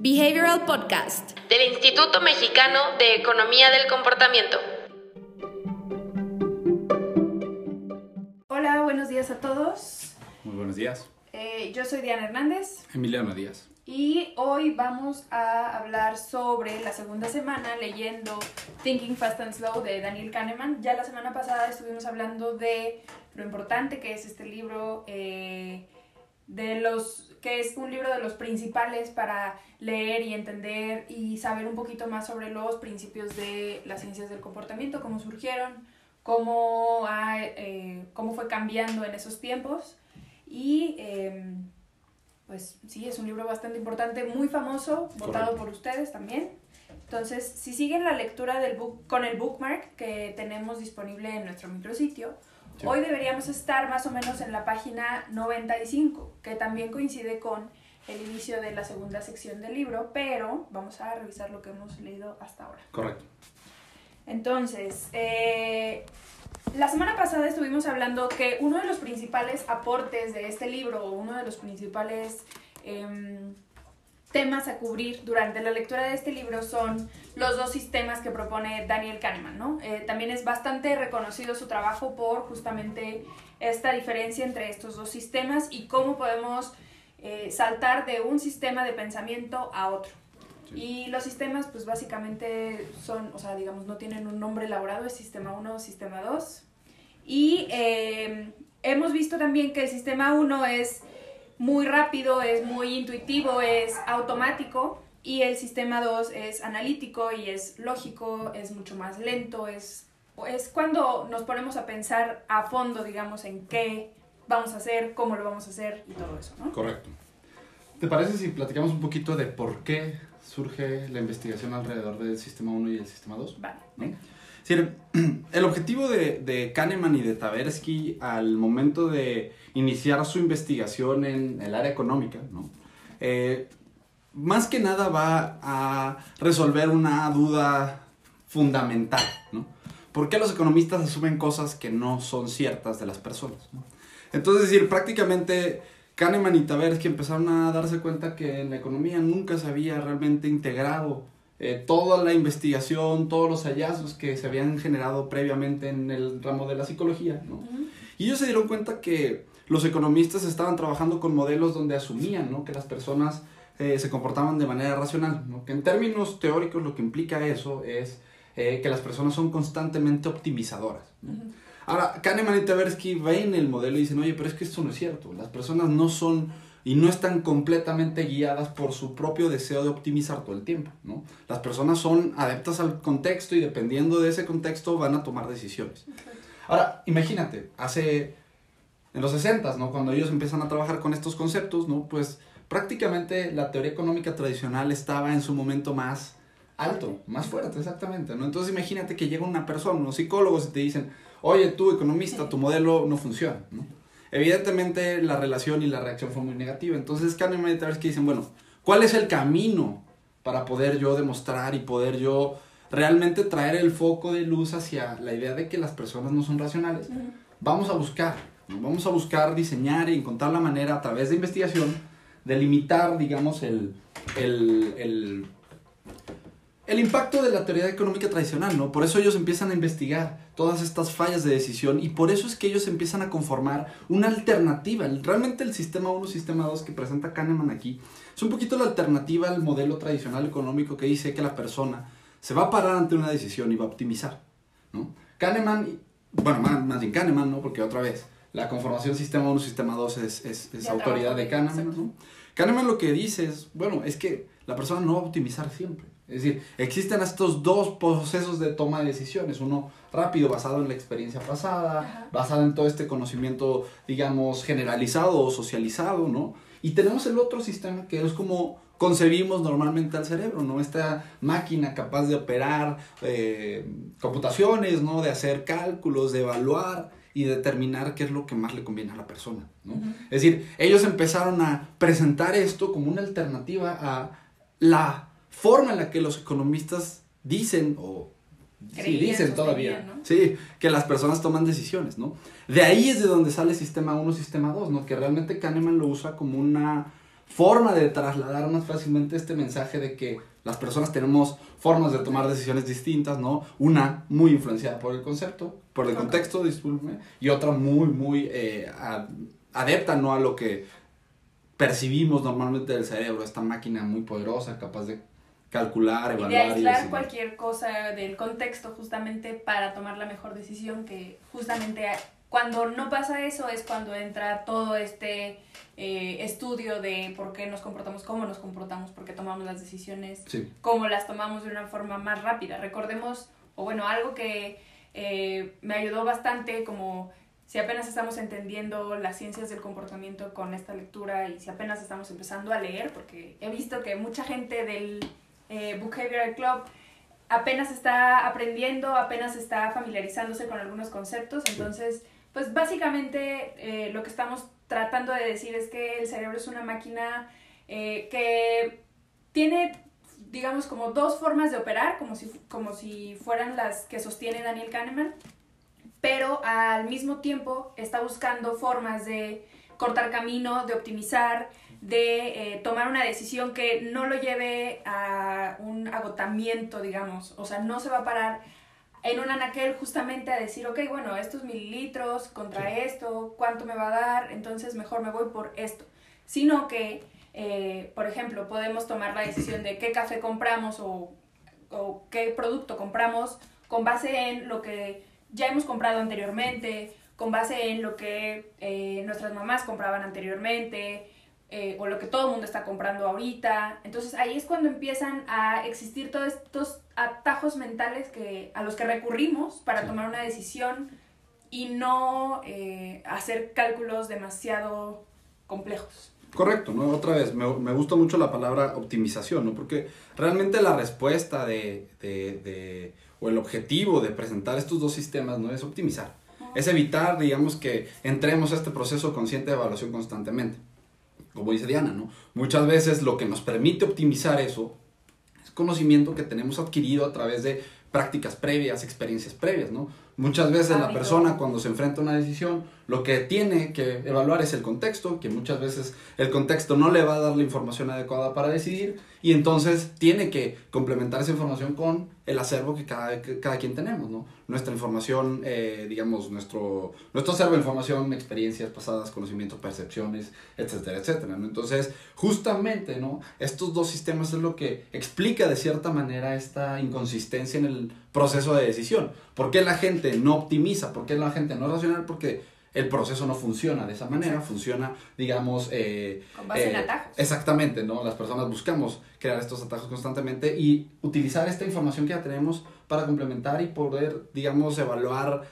Behavioral Podcast del Instituto Mexicano de Economía del Comportamiento. Hola, buenos días a todos. Muy buenos días. Eh, yo soy Diana Hernández Emiliano Díaz. y hoy vamos a hablar sobre la segunda semana leyendo Thinking Fast and Slow de Daniel Kahneman. Ya la semana pasada estuvimos hablando de lo importante que es este libro, eh, de los que es un libro de los principales para leer y entender y saber un poquito más sobre los principios de las ciencias del comportamiento, cómo surgieron, cómo, ha, eh, cómo fue cambiando en esos tiempos. Y eh, pues sí, es un libro bastante importante, muy famoso, votado Correcto. por ustedes también. Entonces, si siguen la lectura del book, con el bookmark que tenemos disponible en nuestro micrositio, Sí. hoy deberíamos estar más o menos en la página 95, que también coincide con el inicio de la segunda sección del libro, pero vamos a revisar lo que hemos leído hasta ahora. Correcto. Entonces, eh, la semana pasada estuvimos hablando que uno de los principales aportes de este libro, o uno de los principales em, temas a cubrir durante la lectura de este libro son los dos sistemas que propone Daniel Kahneman, ¿no? Eh, también es bastante reconocido su trabajo por justamente esta diferencia entre estos dos sistemas y cómo podemos eh, saltar de un sistema de pensamiento a otro. Sí. Y los sistemas, pues básicamente son, o sea, digamos, no tienen un nombre elaborado, es sistema 1, sistema 2. Y eh, hemos visto también que el sistema 1 es muy rápido, es muy intuitivo, es automático. Y el sistema 2 es analítico y es lógico, es mucho más lento, es, es cuando nos ponemos a pensar a fondo, digamos, en qué vamos a hacer, cómo lo vamos a hacer y todo eso, ¿no? Correcto. ¿Te parece si platicamos un poquito de por qué surge la investigación alrededor del sistema 1 y el sistema 2? Vale. ¿no? El objetivo de, Kahneman y de Tversky al momento de iniciar su investigación en el área económica, ¿no? Eh, más que nada va a resolver una duda fundamental, ¿no? ¿Por qué los economistas asumen cosas que no son ciertas de las personas? Entonces, es decir, prácticamente Kahneman y Tversky empezaron a darse cuenta que en la economía nunca se había realmente integrado eh, toda la investigación, todos los hallazgos que se habían generado previamente en el ramo de la psicología, ¿no? Y ellos se dieron cuenta que los economistas estaban trabajando con modelos donde asumían ¿no? que las personas eh, se comportaban de manera racional. ¿no? Que en términos teóricos lo que implica eso es eh, que las personas son constantemente optimizadoras. Ahora, Kahneman y Tversky ven el modelo y dicen, oye, pero es que esto no es cierto. Las personas no son y no están completamente guiadas por su propio deseo de optimizar todo el tiempo, ¿no? Las personas son adeptas al contexto y dependiendo de ese contexto van a tomar decisiones. Ahora, imagínate, hace en los 60, ¿no? Cuando ellos empiezan a trabajar con estos conceptos, ¿no? Pues prácticamente la teoría económica tradicional estaba en su momento más alto, más fuerte, exactamente, ¿no? Entonces imagínate que llega una persona, unos psicólogos y te dicen, oye, tú economista, tu modelo no funciona, ¿no? Evidentemente la relación y la reacción fue muy negativa, entonces Kahneman y Tversky dicen, bueno, ¿cuál es el camino para poder yo demostrar y poder yo realmente traer el foco de luz hacia la idea de que las personas no son racionales? Vamos a buscar, ¿no? vamos a buscar diseñar y encontrar la manera a través de investigación de limitar, digamos, el, el, el, el impacto de la teoría económica tradicional, ¿no? Por eso ellos empiezan a investigar todas estas fallas de decisión y por eso es que ellos empiezan a conformar una alternativa. Realmente el sistema 1, sistema 2 que presenta Kahneman aquí es un poquito la alternativa al modelo tradicional económico que dice que la persona se va a parar ante una decisión y va a optimizar, ¿no? Kahneman, bueno, más, más bien Kahneman, ¿no? Porque otra vez, la conformación sistema 1, sistema 2 es, es, es Ya autoridad de Kahneman. ¿no? Kahneman lo que dice es, bueno, es que la persona no va a optimizar siempre. Es decir, existen estos dos procesos de toma de decisiones. Uno rápido, basado en la experiencia pasada, Ajá. basado en todo este conocimiento, digamos, generalizado o socializado, ¿no? Y tenemos el otro sistema que es como concebimos normalmente al cerebro, ¿no? Esta máquina capaz de operar eh, computaciones, ¿no? De hacer cálculos, de evaluar y determinar qué es lo que más le conviene a la persona, ¿no? Es decir, ellos empezaron a presentar esto como una alternativa a la forma en la que los economistas dicen o sí, Creían, dicen todavía, sí, que las personas toman decisiones, ¿no? De ahí es de donde sale sistema 1, sistema 2, ¿no? Que realmente Kahneman lo usa como una forma de trasladar más fácilmente este mensaje de que las personas tenemos formas de tomar decisiones distintas, ¿no? Una muy influenciada por el concepto, por el contexto, discúlpeme, y otra muy, muy eh, adepta, ¿no? A lo que percibimos normalmente del cerebro, esta máquina muy poderosa, capaz de calcular, evaluar. Y de aislar cualquier cosa del contexto justamente para tomar la mejor decisión que justamente cuando no pasa eso es cuando entra todo este eh, estudio de por qué nos comportamos, cómo nos comportamos, por qué tomamos las decisiones, cómo las tomamos de una forma más rápida. Recordemos, o bueno, algo que eh, me ayudó bastante como si apenas estamos entendiendo las ciencias del comportamiento con esta lectura y si apenas estamos empezando a leer, porque he visto que mucha gente del eh, Book Behavioral Club apenas está aprendiendo, apenas está familiarizándose con algunos conceptos, entonces pues básicamente eh, lo que estamos tratando de decir es que el cerebro es una máquina eh, que tiene, digamos, como dos formas de operar, como si, como si fueran las que sostiene Daniel Kahneman, pero al mismo tiempo está buscando formas de cortar camino, de optimizar, de eh, tomar una decisión que no lo lleve a un agotamiento, digamos, o sea, no se va a parar en un anaquel justamente a decir, ok, bueno, estos mililitros contra esto, ¿cuánto me va a dar? Entonces mejor me voy por esto. Sino que, eh, por ejemplo, podemos tomar la decisión de qué café compramos o, o, qué producto compramos con base en lo que ya hemos comprado anteriormente, con base en lo que eh, nuestras mamás compraban anteriormente, eh, o lo que todo el mundo está comprando ahorita. Entonces ahí es cuando empiezan a existir todos estos atajos mentales que, a los que recurrimos para tomar una decisión y no eh, hacer cálculos demasiado complejos. Correcto, ¿no? Otra vez, me, me, gusta mucho la palabra optimización, ¿no? Porque realmente la respuesta de, de, de, o el objetivo de presentar estos dos sistemas, ¿no? Es optimizar. Es evitar, digamos, que entremos a este proceso consciente de evaluación constantemente como dice Diana, ¿no? Muchas veces lo que nos permite optimizar eso es conocimiento que tenemos adquirido a través de prácticas previas, experiencias previas, ¿no? Muchas veces la persona cuando se enfrenta a una decisión, lo que tiene que evaluar es el contexto, que muchas veces el contexto no le va a dar la información adecuada para decidir y entonces tiene que complementar esa información con el acervo que cada, cada quien tenemos, ¿no? Nuestra información, eh, digamos, nuestro, nuestro acervo de información, experiencias pasadas, conocimientos, percepciones, etcétera, etcétera, ¿no? Entonces, justamente, ¿no? Estos dos sistemas es lo que explica de cierta manera esta inconsistencia en el proceso de decisión. ¿Por qué la gente no optimiza? ¿Por qué la gente no es racional? Porque el proceso no funciona de esa manera, funciona, digamos... Eh, Con base en eh, atajos. Exactamente, ¿no? Las personas buscamos crear estos atajos constantemente y utilizar esta información que ya tenemos para complementar y poder, digamos, evaluar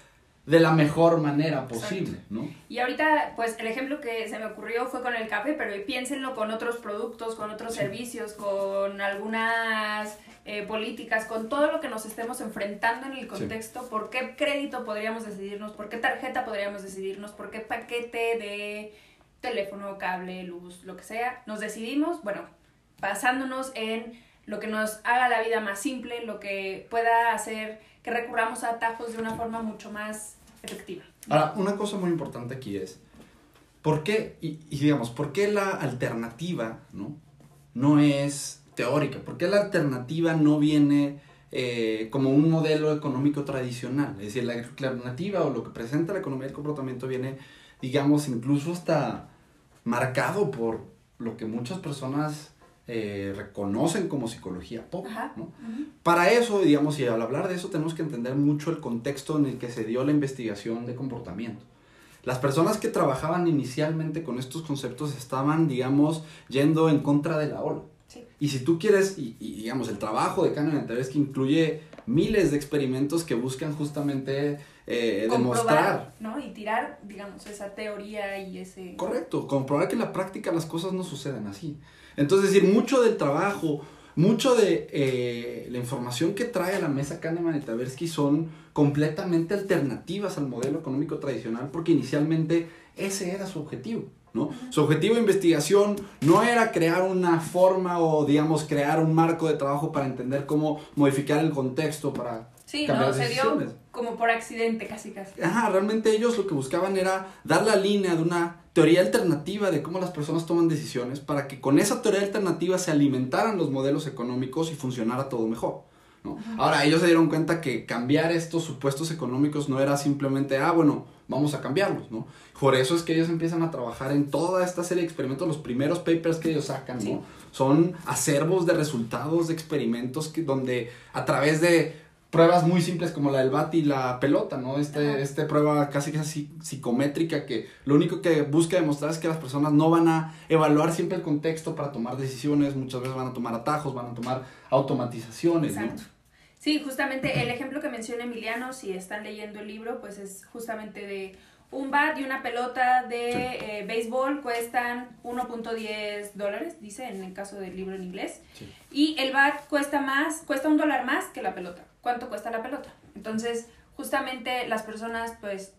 de la mejor manera posible, ¿no? Y ahorita, pues el ejemplo que se me ocurrió fue con el café, pero piénsenlo con otros productos, con otros servicios, con algunas eh, políticas, con todo lo que nos estemos enfrentando en el contexto, por qué crédito podríamos decidirnos, por qué tarjeta podríamos decidirnos, por qué paquete de teléfono, cable, luz, lo que sea, nos decidimos, bueno, basándonos en lo que nos haga la vida más simple, lo que pueda hacer que recurramos a atajos de una forma mucho más Ahora, una cosa muy importante aquí es, ¿por qué, y digamos, por qué la alternativa, ¿no? No es teórica? ¿Por qué la alternativa no viene eh, como un modelo económico tradicional? Es decir, la, alternativa o lo que presenta la economía del comportamiento viene, digamos, incluso hasta marcado por lo que muchas personas eh, reconocen como psicología pop. ¿no? Para eso, digamos, y al hablar de eso tenemos que entender mucho el contexto en el que se dio la investigación de comportamiento. Las personas que trabajaban inicialmente con estos conceptos estaban, digamos, yendo en contra de la ola. Y si tú quieres, y, digamos, el trabajo de Kahneman es que incluye miles de experimentos que buscan justamente eh, demostrar. ¿no? Y tirar, digamos, esa teoría y ese... Correcto, comprobar que en la práctica las cosas no suceden así. Entonces, decir, mucho del trabajo, mucho de eh, la información que trae a la mesa Kahneman y Tversky son completamente alternativas al modelo económico tradicional porque inicialmente ese era su objetivo. Su objetivo de investigación no era crear una forma o, digamos, crear un marco de trabajo para entender cómo modificar el contexto para sí, cambiar no, se dio como por accidente, casi casi. Ajá, realmente ellos lo que buscaban era dar la línea de una teoría alternativa de cómo las personas toman decisiones para que con esa teoría alternativa se alimentaran los modelos económicos y funcionara todo mejor. ¿no? Ahora, ellos se dieron cuenta que cambiar estos supuestos económicos no era simplemente, ah, bueno, vamos a cambiarlos, ¿no? Por eso es que ellos empiezan a trabajar en toda esta serie de experimentos, los primeros papers que ellos sacan, ¿no? Son acervos de resultados de experimentos que, donde a través de pruebas muy simples como la del bat y la pelota, ¿no? Este, este prueba casi casi psicométrica que lo único que busca demostrar es que las personas no van a evaluar siempre el contexto para tomar decisiones, muchas veces van a tomar atajos, van a tomar automatizaciones, Exacto. Sí, justamente el ejemplo que menciona Emiliano, si están leyendo el libro, pues es justamente de un bat y una pelota de eh, béisbol cuestan 1.10 dólares, dice en el caso del libro en inglés. Sí. Y el bat cuesta más, cuesta un dólar más que la pelota. ¿Cuánto cuesta la pelota? Entonces, justamente las personas, pues,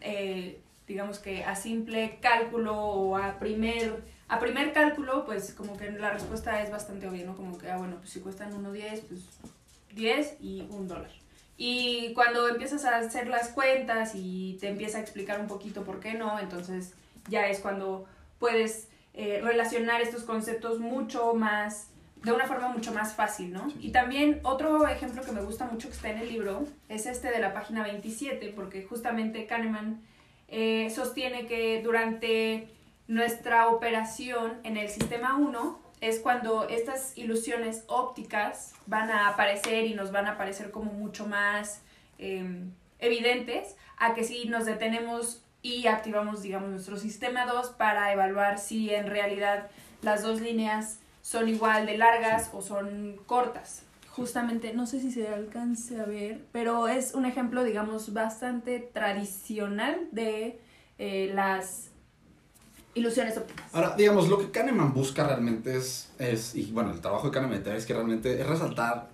eh, digamos que a simple cálculo o a primer, a primer cálculo, pues como que la respuesta es bastante obvia, ¿no? Como que, ah, bueno, pues si cuestan 1.10, pues 10 y un dólar. Y cuando empiezas a hacer las cuentas y te empieza a explicar un poquito por qué no, entonces ya es cuando puedes eh, relacionar estos conceptos mucho más, de una forma mucho más fácil, ¿no? Y también otro ejemplo que me gusta mucho que está en el libro es este de la página 27, porque justamente Kahneman eh, sostiene que durante nuestra operación en el sistema 1, es cuando estas ilusiones ópticas van a aparecer y nos van a aparecer como mucho más eh, evidentes a que si nos detenemos y activamos, digamos, nuestro sistema 2 para evaluar si en realidad las dos líneas son igual de largas o son cortas. Justamente, no sé si se alcance a ver, pero es un ejemplo, digamos, bastante tradicional de eh, las ilusiones ópticas. Ahora, digamos, lo que Kahneman busca realmente es, es, y bueno, el trabajo de Kahneman es que realmente es resaltar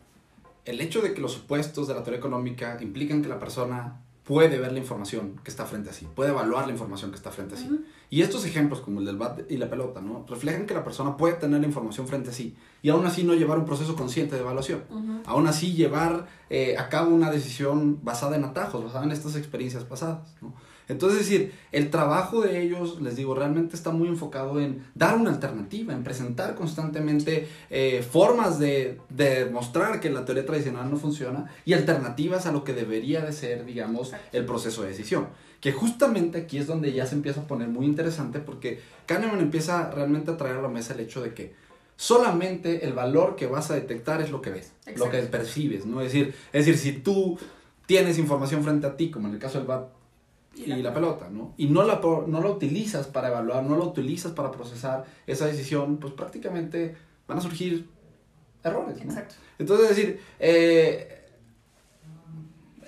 el hecho de que los supuestos de la teoría económica implican que la persona puede ver la información que está frente a sí, puede evaluar la información que está frente a sí. Uh -huh. Y estos ejemplos, como el del bat y la pelota, ¿no? reflejan que la persona puede tener la información frente a sí y aún así no llevar un proceso consciente de evaluación. Uh -huh. Aún así llevar eh, a cabo una decisión basada en atajos, basada en estas experiencias pasadas. ¿no? Entonces, es decir, el trabajo de ellos, les digo, realmente está muy enfocado en dar una alternativa, en presentar constantemente eh, formas de, de demostrar que la teoría tradicional no funciona y alternativas a lo que debería de ser, digamos, el proceso de decisión. Que justamente aquí es donde ya se empieza a poner muy interesante porque Kahneman empieza realmente a traer a la mesa el hecho de que solamente el valor que vas a detectar es lo que ves, Exacto. lo que percibes, ¿no? Es decir, es decir, si tú tienes información frente a ti, como en el caso del BAT, y, la, y la, pelota, ¿no? Y no la, no la utilizas para evaluar, no la utilizas para procesar esa decisión, pues prácticamente van a surgir errores, ¿no? Exacto. Entonces, es decir, eh,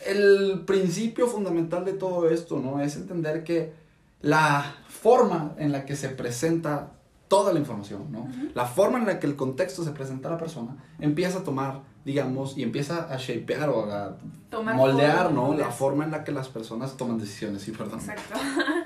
el principio fundamental de todo esto, ¿no? Es entender que la forma en la que se presenta toda la información, ¿no? Uh -huh. La forma en la que el contexto se presenta a la persona empieza a tomar digamos, y empieza a shapear o a Tomar moldear, forma, ¿no? La forma en la que las personas toman decisiones, sí, perdón. Exacto.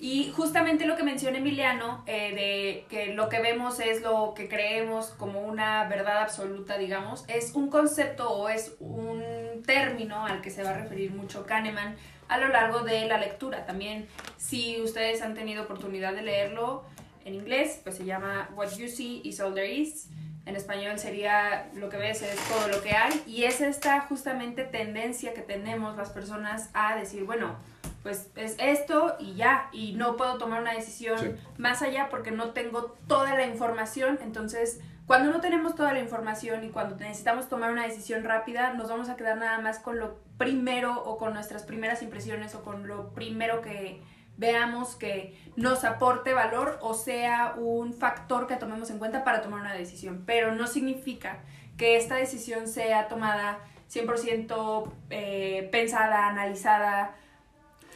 Y justamente lo que menciona Emiliano, eh, de que lo que vemos es lo que creemos como una verdad absoluta, digamos, es un concepto o es un término al que se va a referir mucho Kahneman a lo largo de la lectura. También, si ustedes han tenido oportunidad de leerlo en inglés, pues se llama What You See is All There Is. En español sería lo que ves es todo lo que hay. Y es esta justamente tendencia que tenemos las personas a decir, bueno, pues es esto y ya, y no puedo tomar una decisión Sí. más allá porque no tengo toda la información. Entonces, cuando no tenemos toda la información y cuando necesitamos tomar una decisión rápida, nos vamos a quedar nada más con lo primero o con nuestras primeras impresiones o con lo primero que veamos que nos aporte valor o sea un factor que tomemos en cuenta para tomar una decisión. Pero no significa que esta decisión sea tomada 100% eh, pensada, analizada,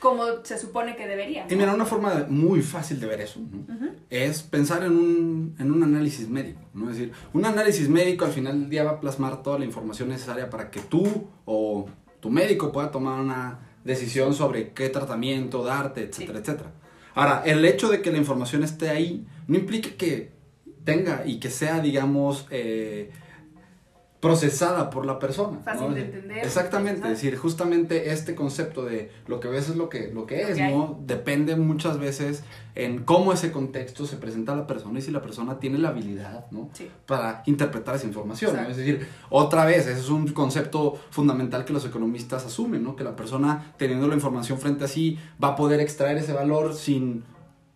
como se supone que debería. ¿no? Y mira, una forma muy fácil de ver eso ¿no? Uh -huh. es pensar en un, en un análisis médico. ¿no? Es decir, un análisis médico al final del día va a plasmar toda la información necesaria para que tú o tu médico pueda tomar una decisión sobre qué tratamiento darte, etcétera, sí. etcétera. Ahora, el hecho de que la información esté ahí no implica que tenga y que sea, digamos, eh, procesada por la persona. Fácil ¿no? de entender, Exactamente, es decir, justamente este concepto de lo que ves es lo que, lo que Lo es, que. ¿no? Depende muchas veces en cómo ese contexto se presenta a la persona y si la persona tiene la habilidad, ¿no? Sí. Para interpretar esa información. Es decir, otra vez, ese es un concepto fundamental que los economistas asumen, ¿no? Que la persona teniendo la información frente a sí va a poder extraer ese valor sin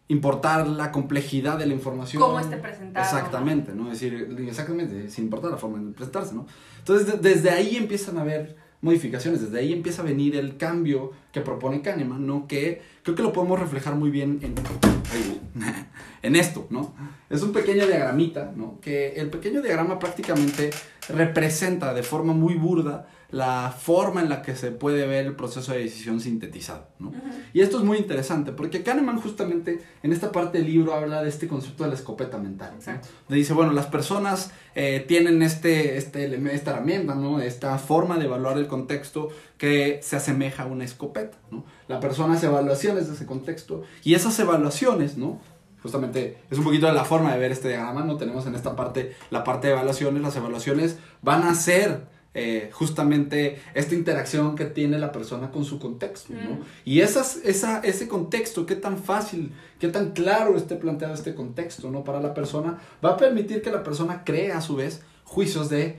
importar la complejidad de la información. Cómo esté presentado, Exactamente, ¿no? Es decir, exactamente, sin importar la forma de presentarse, ¿no? Entonces, de- desde ahí empiezan a haber modificaciones, desde ahí empieza a venir el cambio que propone Kahneman, ¿no? Que creo que lo podemos reflejar muy bien en, en esto, ¿no? Es un pequeño diagramita, ¿no? Que el pequeño diagrama prácticamente representa de forma muy burda la forma en la que se puede ver el proceso de decisión sintetizado, ¿no? Y esto es muy interesante porque Kahneman justamente en esta parte del libro habla de este concepto de la escopeta mental. ¿no? Exacto. Dice, bueno, las personas eh, tienen este, este, eleme- esta herramienta, ¿no? Esta forma de evaluar el contexto que se asemeja a una escopeta, ¿no? La persona hace evaluaciones de ese contexto y esas evaluaciones, ¿no? Justamente es un poquito de la forma de ver este diagrama, ¿no? Tenemos en esta parte la parte de evaluaciones, las evaluaciones van a ser eh, justamente esta interacción que tiene la persona con su contexto, ¿no? Mm. Y esas, esa, ese contexto, qué tan fácil, qué tan claro esté planteado este contexto, ¿no? Para la persona, va a permitir que la persona cree a su vez juicios de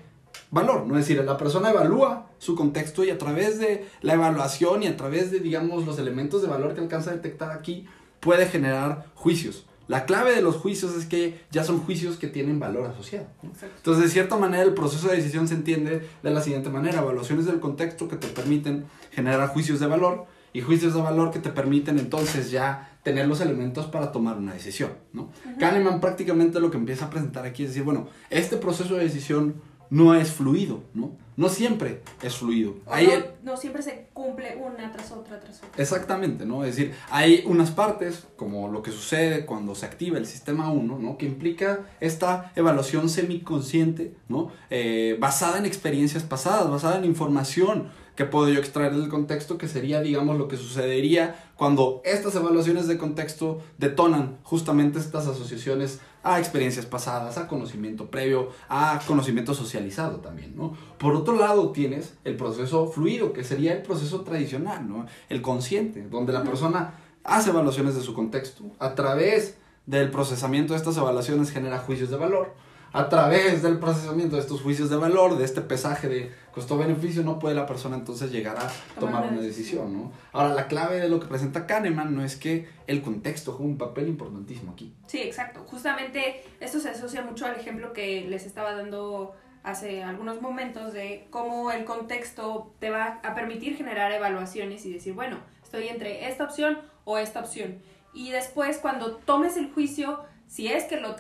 valor, ¿no? Es decir, la persona evalúa su contexto y a través de la evaluación y a través de, digamos, los elementos de valor que alcanza a detectar aquí, puede generar juicios. La clave de los juicios es que ya son juicios que tienen valor asociado. Entonces, de cierta manera, el proceso de decisión se entiende de la siguiente manera. Evaluaciones del contexto que te permiten generar juicios de valor y juicios de valor que te permiten entonces ya tener los elementos para tomar una decisión, ¿no? Kahneman prácticamente lo que empieza a presentar aquí es decir, bueno, este proceso de decisión no es fluido, ¿no? No siempre es fluido. Hay no, el- no siempre se cumple una tras otra, tras otra. Exactamente, ¿no? Es decir, hay unas partes, como lo que sucede cuando se activa el sistema 1, ¿no? Que implica esta evaluación semiconsciente, ¿no? Eh, basada en experiencias pasadas, basada en información que puedo yo extraer del contexto, que sería, digamos, lo que sucedería cuando estas evaluaciones de contexto detonan justamente estas asociaciones a experiencias pasadas, a conocimiento previo, a conocimiento socializado también, ¿no? Por otro lado tienes el proceso fluido, que sería el proceso tradicional, ¿no? El consciente, donde la persona hace evaluaciones de su contexto, a través del procesamiento de estas evaluaciones genera juicios de valor, a través del procesamiento de estos juicios de valor, de este pesaje de costo-beneficio, no puede la persona entonces llegar a tomar una decisión, ¿no? Ahora, la clave de lo que presenta Kahneman no es que el contexto juega un papel importantísimo aquí. Sí, exacto. Justamente esto se asocia mucho al ejemplo que les estaba dando hace algunos momentos de cómo el contexto te va a permitir generar evaluaciones y decir, bueno, estoy entre esta opción o esta opción. Y después cuando tomes el juicio, si es que lo,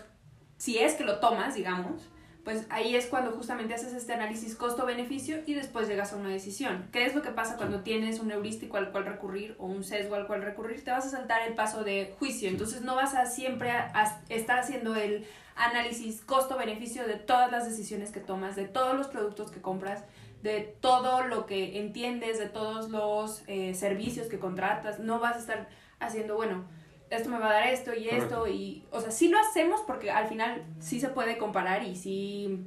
si es que lo tomas, digamos, pues ahí es cuando justamente haces este análisis costo-beneficio y después llegas a una decisión. ¿Qué es lo que pasa cuando tienes un heurístico al cual recurrir o un sesgo al cual recurrir? Te vas a saltar el paso de juicio, entonces no vas a siempre a- a estar haciendo el análisis costo-beneficio de todas las decisiones que tomas, de todos los productos que compras, de todo lo que entiendes, de todos los eh, servicios que contratas. No vas a estar haciendo, bueno, esto me va a dar esto y esto Correcto. y, o sea, sí lo hacemos porque al final sí se puede comparar y sí,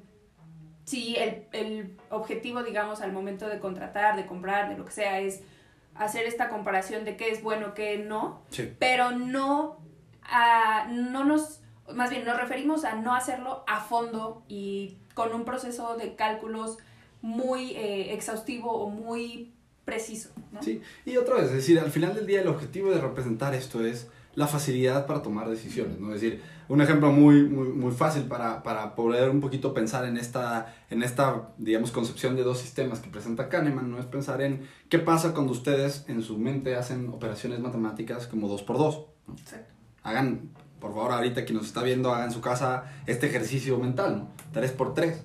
sí el, el objetivo, digamos, al momento de contratar, de comprar, de lo que sea, es hacer esta comparación de qué es bueno, qué no, Sí. pero no, a, no nos, más bien nos referimos a no hacerlo a fondo y con un proceso de cálculos muy eh, exhaustivo o muy preciso. ¿no? Sí, y otra vez, es decir, al final del día el objetivo de representar esto es la facilidad para tomar decisiones, ¿no? Es decir, un ejemplo muy, muy, muy fácil para, para poder un poquito pensar en esta, en esta, digamos, concepción de dos sistemas que presenta Kahneman, ¿no? Es pensar en qué pasa cuando ustedes en su mente hacen operaciones matemáticas como 2 por 2 ¿no? Exacto. Hagan, por favor, ahorita quien nos está viendo, haga en su casa este ejercicio mental, ¿no? 3 por 3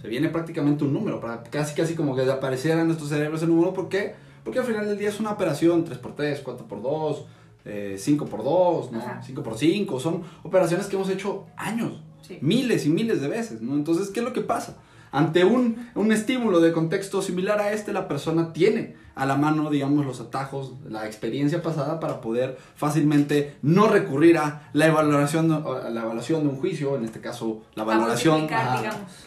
se viene prácticamente un número, para casi casi como que apareciera en nuestro cerebro ese número, ¿por qué? Porque al final del día es una operación 3x3, 4x2, eh, 5x2, ¿no? Ajá. 5x5, son operaciones que hemos hecho años, Sí. miles y miles de veces, ¿no? Entonces, ¿qué es lo que pasa? Ante un, un estímulo de contexto similar a este, la persona tiene a la mano, digamos, los atajos, la experiencia pasada para poder fácilmente no recurrir a la evaluación, a la evaluación de un juicio, en este caso la valoración,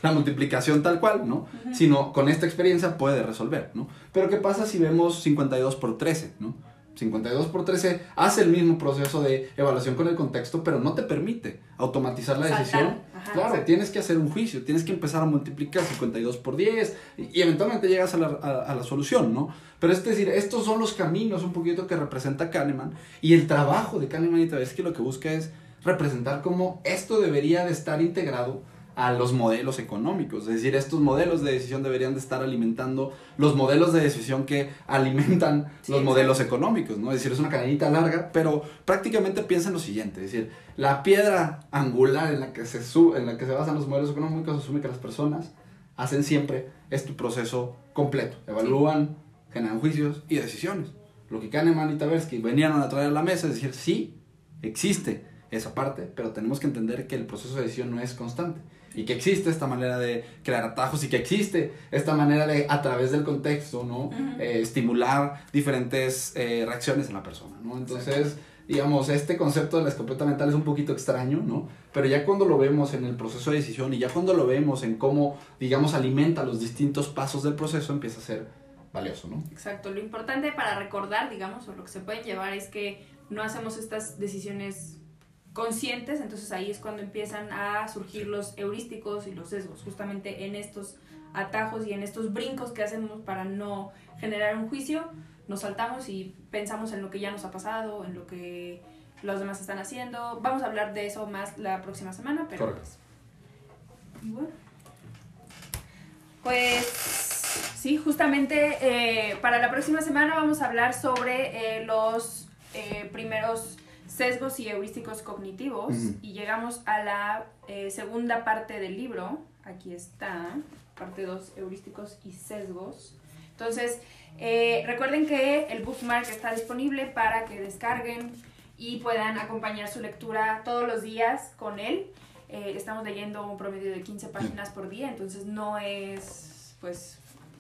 la multiplicación tal cual, ¿no? Sino con esta experiencia puede resolver, ¿no? Pero ¿qué pasa si vemos 52 por 13, ¿no? 52 por 13 hace el mismo proceso de evaluación con el contexto, pero no te permite automatizar la decisión. ajá. claro, tienes que hacer un juicio, tienes que empezar a multiplicar 52 por 10 y, y eventualmente llegas a la, a- a la solución, ¿no? Pero es decir, estos son los caminos un poquito que representa Kahneman y el trabajo de Kahneman y Tversky lo que busca es representar cómo esto debería de estar integrado a los modelos económicos. Es decir, estos modelos de decisión deberían de estar alimentando los modelos de decisión que alimentan Sí, los modelos económicos, ¿no? Es decir, es una cadenita larga, pero prácticamente piensa en lo siguiente, es decir, la piedra angular en la que se su- en la que se basan los modelos económicos asume que las personas hacen siempre este proceso completo, evalúan, generan juicios y decisiones. Lo que Kahneman y Tversky venían a traer a la mesa es decir, sí, existe esa parte, pero tenemos que entender que el proceso de decisión no es constante y que existe esta manera de crear atajos y que existe esta manera de, a través del contexto, ¿no? Eh, estimular diferentes eh, reacciones en la persona, ¿no? Entonces, digamos, este concepto de la escopeta mental es un poquito extraño, ¿no? Pero ya cuando lo vemos en el proceso de decisión y ya cuando lo vemos en cómo, digamos, alimenta los distintos pasos del proceso, empieza a ser valioso, ¿no? Exacto, lo importante para recordar, digamos, o lo que se pueden llevar es que no hacemos estas decisiones conscientes, entonces ahí es cuando empiezan a surgir los heurísticos y los sesgos, justamente en estos atajos y en estos brincos que hacemos para no generar un juicio, nos saltamos y pensamos en lo que ya nos ha pasado, en lo que los demás están haciendo. Vamos a hablar de eso más la próxima semana, pero pues, bueno. Pues sí, justamente eh, para la próxima semana vamos a hablar sobre eh, los eh, primeros sesgos y heurísticos cognitivos y llegamos a la eh, segunda parte del libro. Aquí está, parte 2, heurísticos y sesgos. Entonces, eh, recuerden que el bookmark está disponible para que descarguen y puedan acompañar su lectura todos los días con él. Eh, estamos leyendo un promedio de 15 páginas por día, entonces no es, pues,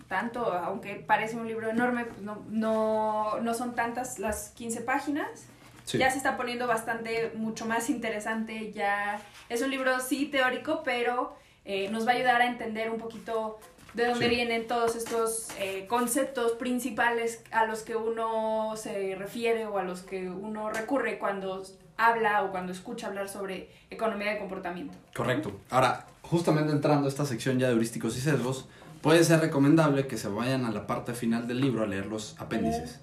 tanto, aunque parece un libro enorme, pues no, no, no son tantas las 15 páginas. Sí. Ya se está poniendo bastante, mucho más interesante, ya es un libro sí teórico, pero eh, nos va a ayudar a entender un poquito de dónde Sí. vienen todos estos eh, conceptos principales a los que uno se refiere o a los que uno recurre cuando habla o cuando escucha hablar sobre economía de comportamiento. Correcto. Ahora, justamente entrando a esta sección ya de heurísticos y sesgos, puede ser recomendable que se vayan a la parte final del libro a leer los apéndices.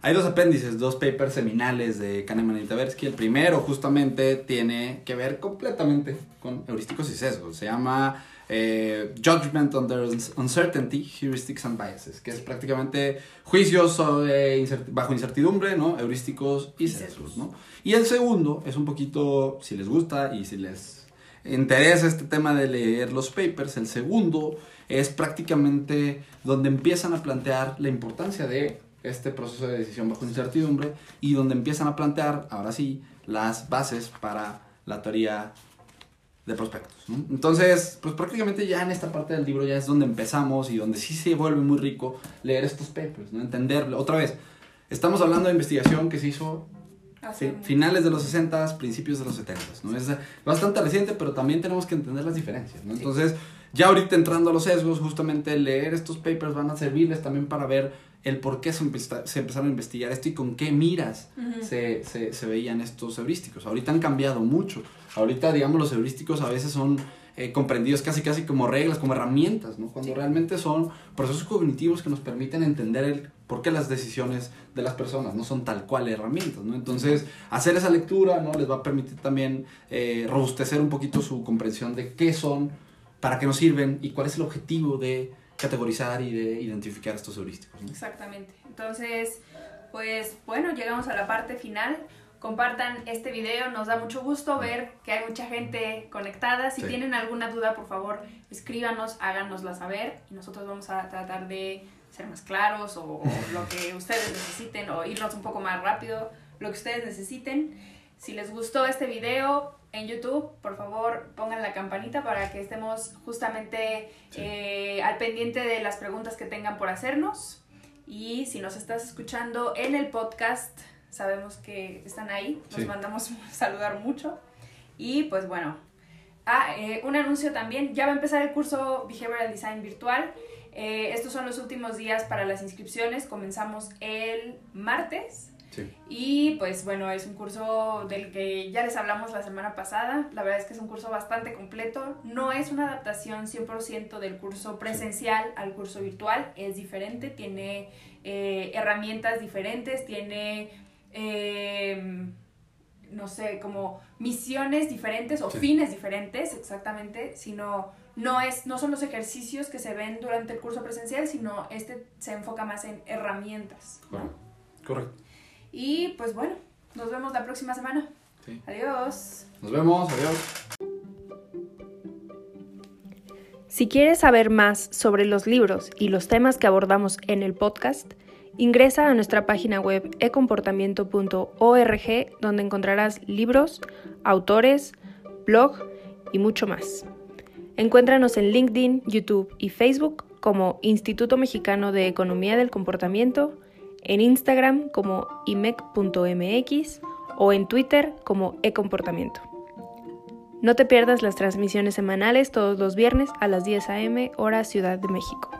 Hay dos apéndices, dos papers seminales de Kahneman y Tversky. El primero justamente tiene que ver completamente con heurísticos y sesgos. Se llama eh, Judgment Under Uncertainty, Heuristics and Biases, que es prácticamente juicios sobre bajo incertidumbre, ¿no? Heurísticos y sesgos. ¿no? Y el segundo es un poquito, si les gusta y si les interesa este tema de leer los papers, el segundo es prácticamente donde empiezan a plantear la importancia de este proceso de decisión bajo incertidumbre y donde empiezan a plantear, ahora sí, las bases para la teoría de prospectos. ¿no? Entonces, pues prácticamente ya en esta parte del libro ya es donde empezamos y donde sí se vuelve muy rico leer estos papers, ¿no? entenderlo. Otra vez, estamos hablando de investigación que se hizo un- finales de los 60, principios de los 70, ¿no? Es bastante reciente, pero también tenemos que entender las diferencias, ¿no? Entonces, ya ahorita entrando a los sesgos, justamente leer estos papers van a servirles también para ver el por qué se, empeza- se empezaron a investigar esto y con qué miras se, se, se veían estos heurísticos. Ahorita han cambiado mucho. Ahorita, digamos, los heurísticos a veces son eh, comprendidos casi casi como reglas, como herramientas, ¿no? Cuando Sí. realmente son procesos cognitivos que nos permiten entender el por qué las decisiones de las personas no son tal cual herramientas, ¿no? Entonces, hacer esa lectura, ¿no? Les va a permitir también eh, robustecer un poquito su comprensión de qué son, para qué nos sirven y cuál es el objetivo de categorizar y de identificar estos heurísticos, ¿no? Exactamente. Entonces, pues bueno, llegamos a la parte final. Compartan este video, nos da mucho gusto ver que hay mucha gente conectada. Si Sí. tienen alguna duda, por favor, escríbanos, háganosla saber y nosotros vamos a tratar de ser más claros o, o lo que ustedes necesiten o irnos un poco más rápido, lo que ustedes necesiten. Si les gustó este video, en YouTube, por favor pongan la campanita para que estemos justamente Sí. eh, al pendiente de las preguntas que tengan por hacernos. Y si nos estás escuchando en el podcast, sabemos que están ahí, nos Sí. mandamos saludar mucho. Y pues bueno, ah, eh, un anuncio también, ya va a empezar el curso Behavioral Design virtual. Eh, estos son los últimos días para las inscripciones, comenzamos el martes. Sí. Y pues bueno, es un curso del que ya les hablamos la semana pasada. La verdad es que es un curso bastante completo. No es una adaptación 100% del curso presencial al curso virtual. Es diferente, tiene eh, herramientas diferentes, tiene, eh, no sé, como misiones diferentes o Sí. fines diferentes exactamente, sino... No, es, no son los ejercicios que se ven durante el curso presencial, sino este se enfoca más en herramientas. Correcto. Y pues bueno, nos vemos la próxima semana. Sí. Adiós. Nos vemos, adiós. Si quieres saber más sobre los libros y los temas que abordamos en el podcast, ingresa a nuestra página web ecomportamiento.org donde encontrarás libros, autores, blog y mucho más. Encuéntranos en LinkedIn, YouTube y Facebook como Instituto Mexicano de Economía del Comportamiento, en Instagram como imec.mx o en Twitter como ecomportamiento. No te pierdas las transmisiones semanales todos los viernes a las 10 a.m. hora Ciudad de México.